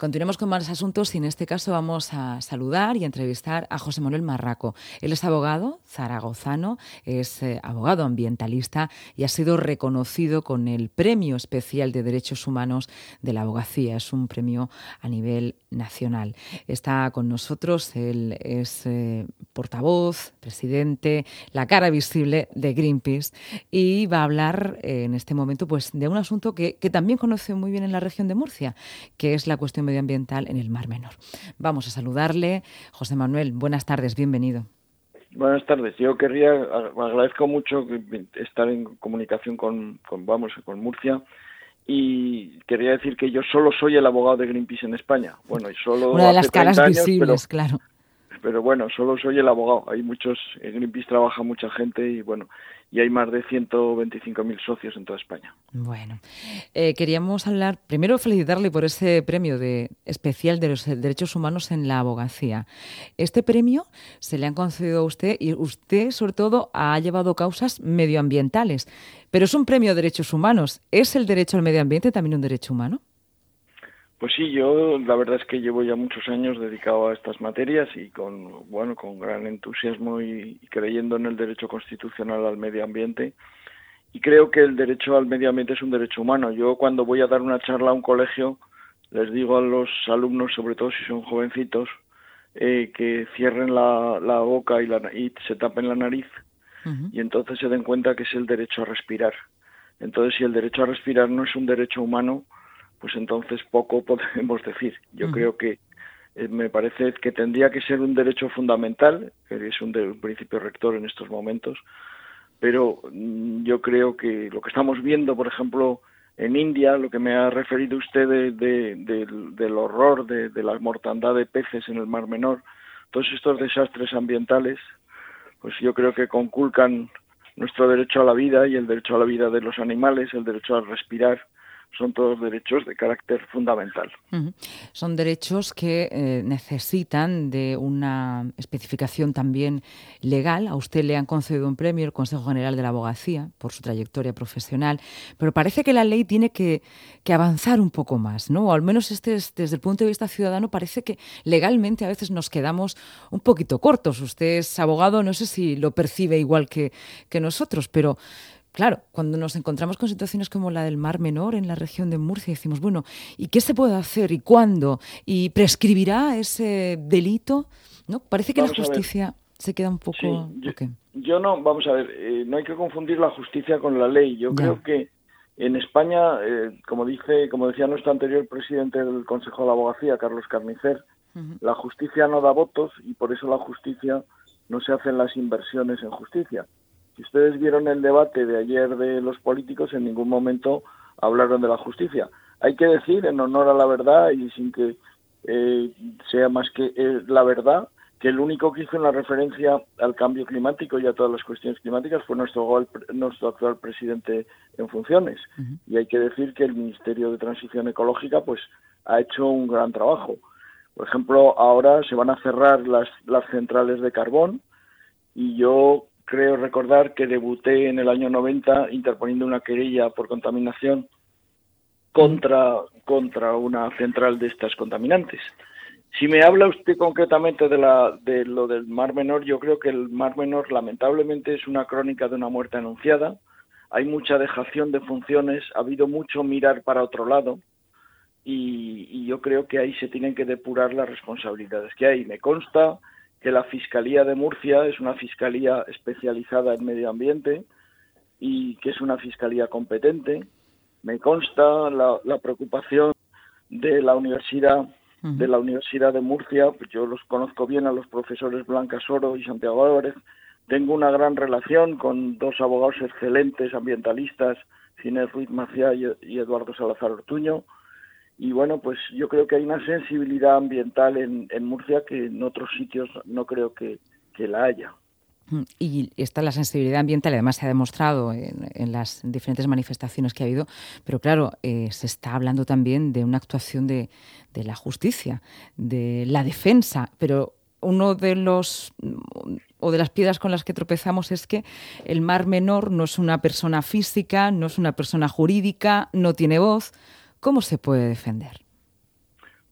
Continuemos con más asuntos y en este caso vamos a saludar y entrevistar a José Manuel Marraco. Él es abogado zaragozano, es eh, abogado ambientalista y ha sido reconocido con el Premio Especial de Derechos Humanos de la Abogacía. Es un premio a nivel nacional. Está con nosotros, él es eh, portavoz, presidente, la cara visible de Greenpeace y va a hablar eh, en este momento pues, de un asunto que, que también conoce muy bien en la región de Murcia, que es la cuestión medioambiental en el Mar Menor. Vamos a saludarle. José Manuel, buenas tardes, bienvenido. Buenas tardes. Yo querría, agradezco mucho estar en comunicación con, con, vamos, con Murcia y quería decir que yo solo soy el abogado de Greenpeace en España. Bueno, y solo una de las caras visibles, claro pero bueno, solo soy el abogado. Hay muchos, en Greenpeace trabaja mucha gente y bueno, y hay más de 125.000 socios en toda España. Bueno, eh, queríamos hablar, primero felicitarle por ese premio de especial de los derechos humanos en la abogacía. Este premio se le han concedido a usted y usted sobre todo ha llevado causas medioambientales, pero es un premio de derechos humanos. ¿Es el derecho al medio ambiente también un derecho humano? Pues sí, yo la verdad es que llevo ya muchos años dedicado a estas materias y con bueno con gran entusiasmo y, creyendo en el derecho constitucional al medio ambiente y creo que el derecho al medio ambiente es un derecho humano. Yo cuando voy a dar una charla a un colegio les digo a los alumnos, sobre todo si son jovencitos, eh, que cierren la, la boca y, la, y se tapen la nariz y entonces se den cuenta que es el derecho a respirar. Entonces, si el derecho a respirar no es un derecho humano, pues entonces poco podemos decir. Yo creo que eh, me parece que tendría que ser un derecho fundamental, que es un, principio rector en estos momentos, pero mm, yo creo que lo que estamos viendo, por ejemplo, en India, lo que me ha referido usted del horror de, de, la mortandad de peces en el Mar Menor, todos estos desastres ambientales, pues yo creo que conculcan nuestro derecho a la vida y el derecho a la vida de los animales, el derecho a respirar, son todos derechos de carácter fundamental. Son derechos que eh, necesitan de una especificación también legal. A usted le han concedido un premio el Consejo General de la Abogacía por su trayectoria profesional, pero parece que la ley tiene que, avanzar un poco más, ¿no? O al menos este, desde el punto de vista ciudadano parece que legalmente a veces nos quedamos un poquito cortos. Usted es abogado, no sé si lo percibe igual que nosotros, pero Claro, cuando nos encontramos con situaciones como la del Mar Menor en la región de Murcia, decimos, bueno, ¿y qué se puede hacer y cuándo? ¿Y prescribirá ese delito? ¿No? Parece que la justicia se queda un poco... yo, no, vamos a ver, eh, no hay que confundir la justicia con la ley. Yo creo que en España, eh, como dice, como decía nuestro anterior presidente del Consejo de la Abogacía, Carlos Carnicer, la justicia no da votos y por eso la justicia no se hacen las inversiones en justicia. Si ustedes vieron el debate de ayer de los políticos, en ningún momento hablaron de la justicia. Hay que decir, en honor a la verdad y sin que eh, sea más que eh, la verdad, que el único que hizo en la referencia al cambio climático y a todas las cuestiones climáticas fue nuestro, nuestro actual presidente en funciones. Y hay que decir que el Ministerio de Transición Ecológica pues ha hecho un gran trabajo. Por ejemplo, ahora se van a cerrar las, las centrales de carbón y yo creo recordar que debuté en el año 90 interponiendo una querella por contaminación contra, contra una central de estas contaminantes. Si me habla usted concretamente de, la, de lo del Mar Menor, yo creo que el Mar Menor lamentablemente es una crónica de una muerte anunciada. Hay mucha dejación de funciones, ha habido mucho mirar para otro lado y, y yo creo que ahí se tienen que depurar las responsabilidades que hay. Me consta que la Fiscalía de Murcia es una fiscalía especializada en medio ambiente y que es una fiscalía competente. Me consta la, preocupación de la universidad de la Universidad de Murcia, yo los conozco bien a los profesores Blanca Soro y Santiago Álvarez, tengo una gran relación con dos abogados excelentes ambientalistas, Ginés Ruiz Maciá y Eduardo Salazar Ortuño, y bueno, pues yo creo que hay una sensibilidad ambiental en, Murcia que en otros sitios no creo que, la haya. Mm, y está la sensibilidad ambiental, además se ha demostrado en, las diferentes manifestaciones que ha habido, pero claro, eh, se está hablando también de una actuación de, de, la justicia, de la defensa, pero uno de los o de las piedras con las que tropezamos es que el mar menor no es una persona física, no es una persona jurídica, no tiene voz, ¿Cómo se puede defender?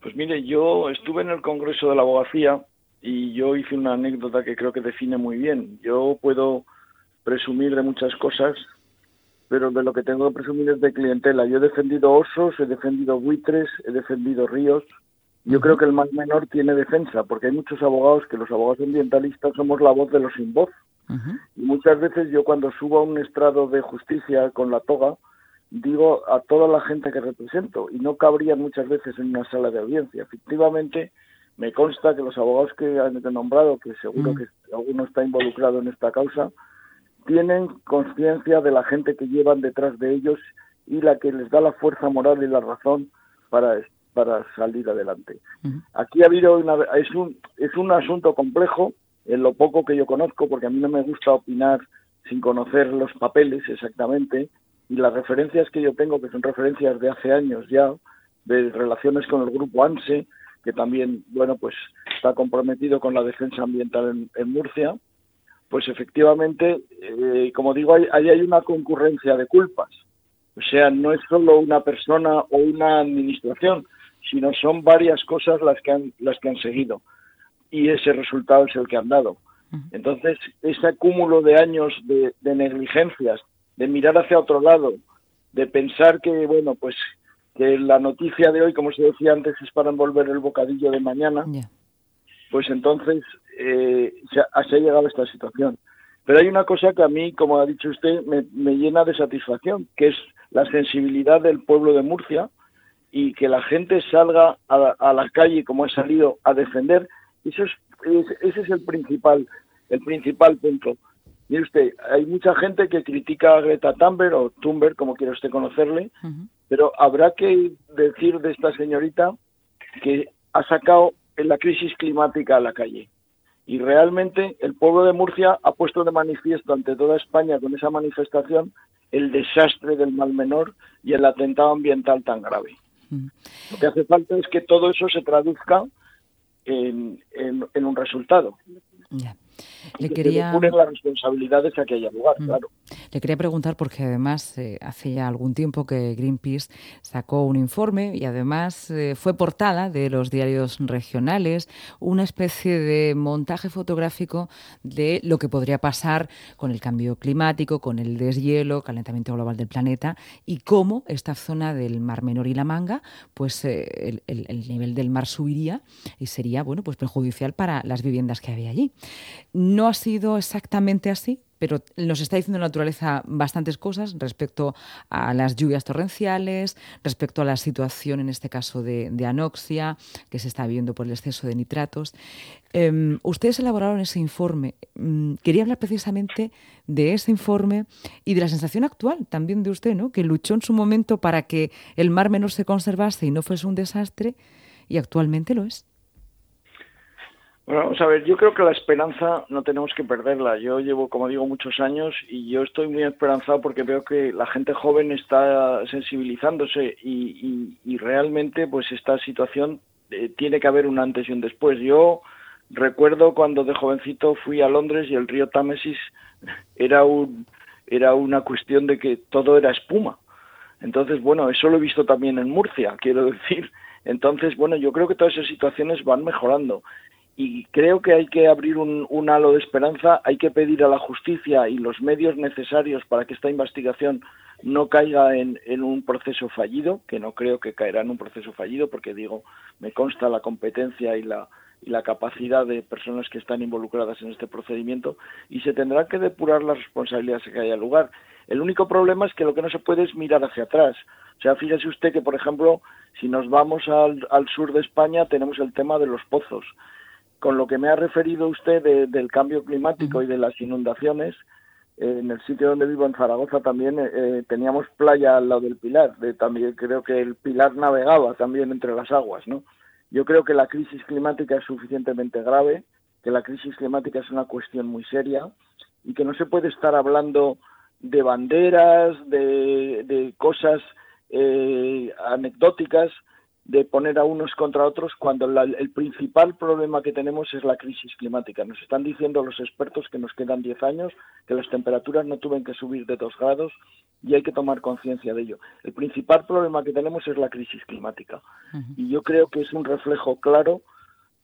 Pues mire, yo estuve en el Congreso de la Abogacía y yo hice una anécdota que creo que define muy bien. Yo puedo presumir de muchas cosas, pero de lo que tengo que presumir es de clientela. Yo he defendido osos, he defendido buitres, he defendido ríos. Yo creo que el más menor tiene defensa, porque hay muchos abogados que los abogados ambientalistas somos la voz de los sin voz. Y muchas veces yo cuando subo a un estrado de justicia con la toga, digo a toda la gente que represento y no cabría muchas veces en una sala de audiencia. Efectivamente, me consta que los abogados que han nombrado, que seguro que alguno está involucrado en esta causa, tienen conciencia de la gente que llevan detrás de ellos y la que les da la fuerza moral y la razón para, para salir adelante. Aquí ha habido una, es un es un asunto complejo en lo poco que yo conozco porque a mí no me gusta opinar sin conocer los papeles exactamente y las referencias que yo tengo que son referencias de hace años ya de relaciones con el grupo ANSE que también bueno pues está comprometido con la defensa ambiental en Murcia pues efectivamente, eh, como digo, ahí hay, una concurrencia de culpas. O sea, no es solo una persona o una administración, sino son varias cosas las que han, las que han seguido. Y ese resultado es el que han dado. Entonces, ese acúmulo de años de, negligencias, de mirar hacia otro lado, de pensar que, bueno, pues que la noticia de hoy, como se decía antes, es para envolver el bocadillo de mañana, pues entonces eh, se, ha, llegado a esta situación. Pero hay una cosa que a mí, como ha dicho usted, me, llena de satisfacción, que es la sensibilidad del pueblo de Murcia y que la gente salga a, la calle como ha salido a defender. Eso es, ese es el principal, el principal punto. Mire usted, hay mucha gente que critica a Greta Thunberg o Thunberg, como quiera usted conocerle, pero habrá que decir de esta señorita que ha sacado en la crisis climática a la calle. Y realmente el pueblo de Murcia ha puesto de manifiesto ante toda España con esa manifestación el desastre del mal menor y el atentado ambiental tan grave. Lo que hace falta es que todo eso se traduzca en, en, un resultado. Le quería... las responsabilidades a que haya lugar, mm. claro. Le quería preguntar, porque además eh, hace ya algún tiempo que Greenpeace sacó un informe y además eh, fue portada de los diarios regionales, una especie de montaje fotográfico de lo que podría pasar con el cambio climático, con el deshielo, calentamiento global del planeta y cómo esta zona del Mar Menor y la Manga, pues eh, el, el, nivel del mar subiría y sería, bueno, pues perjudicial para las viviendas que había allí. No ha sido exactamente así, pero nos está diciendo la naturaleza bastantes cosas respecto a las lluvias torrenciales, respecto a la situación, en este caso, de, anoxia que se está viendo por el exceso de nitratos. Em, ustedes elaboraron ese informe. Mm, quería hablar precisamente de ese informe y de la sensación actual también de usted, ¿no? que luchó en su momento para que el mar menor se conservase y no fuese un desastre, y actualmente lo es. Bueno, vamos a ver, yo creo que la esperanza no tenemos que perderla. Yo llevo, como digo, muchos años y yo estoy muy esperanzado porque veo que la gente joven está sensibilizándose y, realmente pues esta situación eh, tiene que haber un antes y un después. Yo recuerdo cuando de jovencito fui a Londres y el río Támesis era un era una cuestión de que todo era espuma. Entonces, bueno, eso lo he visto también en Murcia, quiero decir. Entonces, bueno, yo creo que todas esas situaciones van mejorando y creo que hay que abrir un, halo de esperanza, hay que pedir a la justicia y los medios necesarios para que esta investigación no caiga en, un proceso fallido, que no creo que caerá en un proceso fallido, porque digo, me consta la competencia y la, y la capacidad de personas que están involucradas en este procedimiento, y se tendrán que depurar las responsabilidades que haya lugar. El único problema es que lo que no se puede es mirar hacia atrás. O sea, fíjese usted que, por ejemplo, si nos vamos al sur de España, tenemos el tema de los pozos con lo que me ha referido usted del cambio climático y de las inundaciones, en el sitio donde vivo, en Zaragoza, también eh, eh, teníamos playa al lado del Pilar. De, también creo que el Pilar navegaba también entre las aguas, ¿no? Yo creo que la crisis climática es suficientemente grave, que la crisis climática es una cuestión muy seria y que no se puede estar hablando de banderas, de, cosas eh, anecdóticas de poner a unos contra otros cuando el principal problema que tenemos es la crisis climática. Nos están diciendo los expertos que nos quedan 10 años, que las temperaturas no tuven que subir de 2 grados y hay que tomar conciencia de ello. El principal problema que tenemos es la crisis climática y yo creo que es un reflejo claro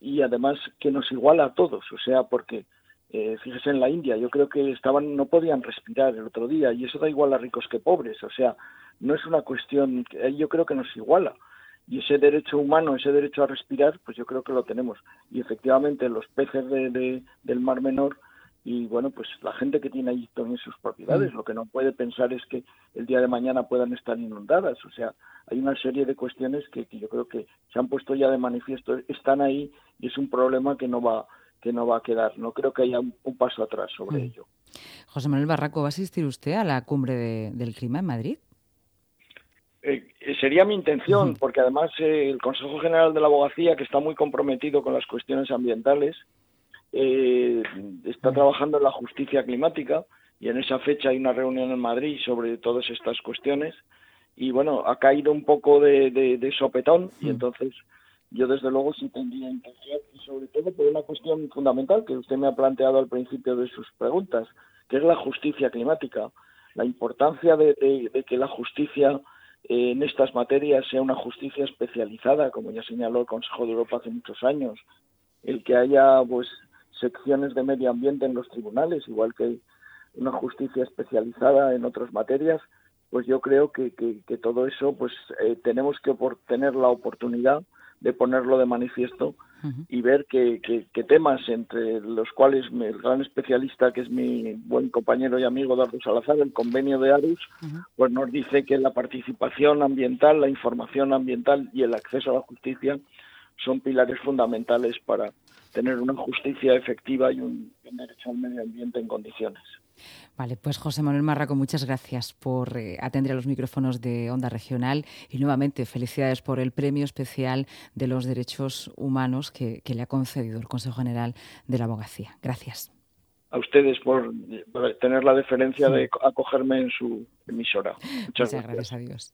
y además que nos iguala a todos, o sea, porque eh, fíjese en la India, yo creo que estaban no podían respirar el otro día y eso da igual a ricos que pobres, o sea, no es una cuestión, yo creo que nos iguala y ese derecho humano, ese derecho a respirar, pues yo creo que lo tenemos. Y efectivamente los peces de, del Mar Menor y bueno, pues la gente que tiene allí también sus propiedades, mm. lo que no puede pensar es que el día de mañana puedan estar inundadas. O sea, hay una serie de cuestiones que, yo creo que se han puesto ya de manifiesto, están ahí y es un problema que no va que no va a quedar. No creo que haya un, paso atrás sobre mm. ello. José Manuel Barraco, ¿va a asistir usted a la cumbre del clima en Madrid? Eh, sería mi intención, porque además eh, el Consejo General de la Abogacía, que está muy comprometido con las cuestiones ambientales, eh, está trabajando en la justicia climática y en esa fecha hay una reunión en Madrid sobre todas estas cuestiones y bueno, ha caído un poco de, sopetón y entonces yo desde luego sí tendría intención y sobre todo por una cuestión fundamental que usted me ha planteado al principio de sus preguntas, que es la justicia climática, la importancia de que la justicia en estas materias sea una justicia especializada, como ya señaló el Consejo de Europa hace muchos años, el que haya pues secciones de medio ambiente en los tribunales, igual que una justicia especializada en otras materias, pues yo creo que, que, todo eso pues eh, tenemos que tener la oportunidad de ponerlo de manifiesto y ver que, temas entre los cuales el gran especialista, que es mi buen compañero y amigo Dardo Salazar, el convenio de ARUS, pues nos dice que la participación ambiental, la información ambiental y el acceso a la justicia son pilares fundamentales para tener una justicia efectiva y un derecho al medio ambiente en condiciones. Vale, pues José Manuel Marraco, muchas gracias por eh, atender a los micrófonos de Onda Regional y nuevamente felicidades por el premio especial de los derechos humanos que, le ha concedido el Consejo General de la Abogacía. Gracias. A ustedes por, tener la deferencia de acogerme en su emisora. Muchas, gracias. gracias. Adiós.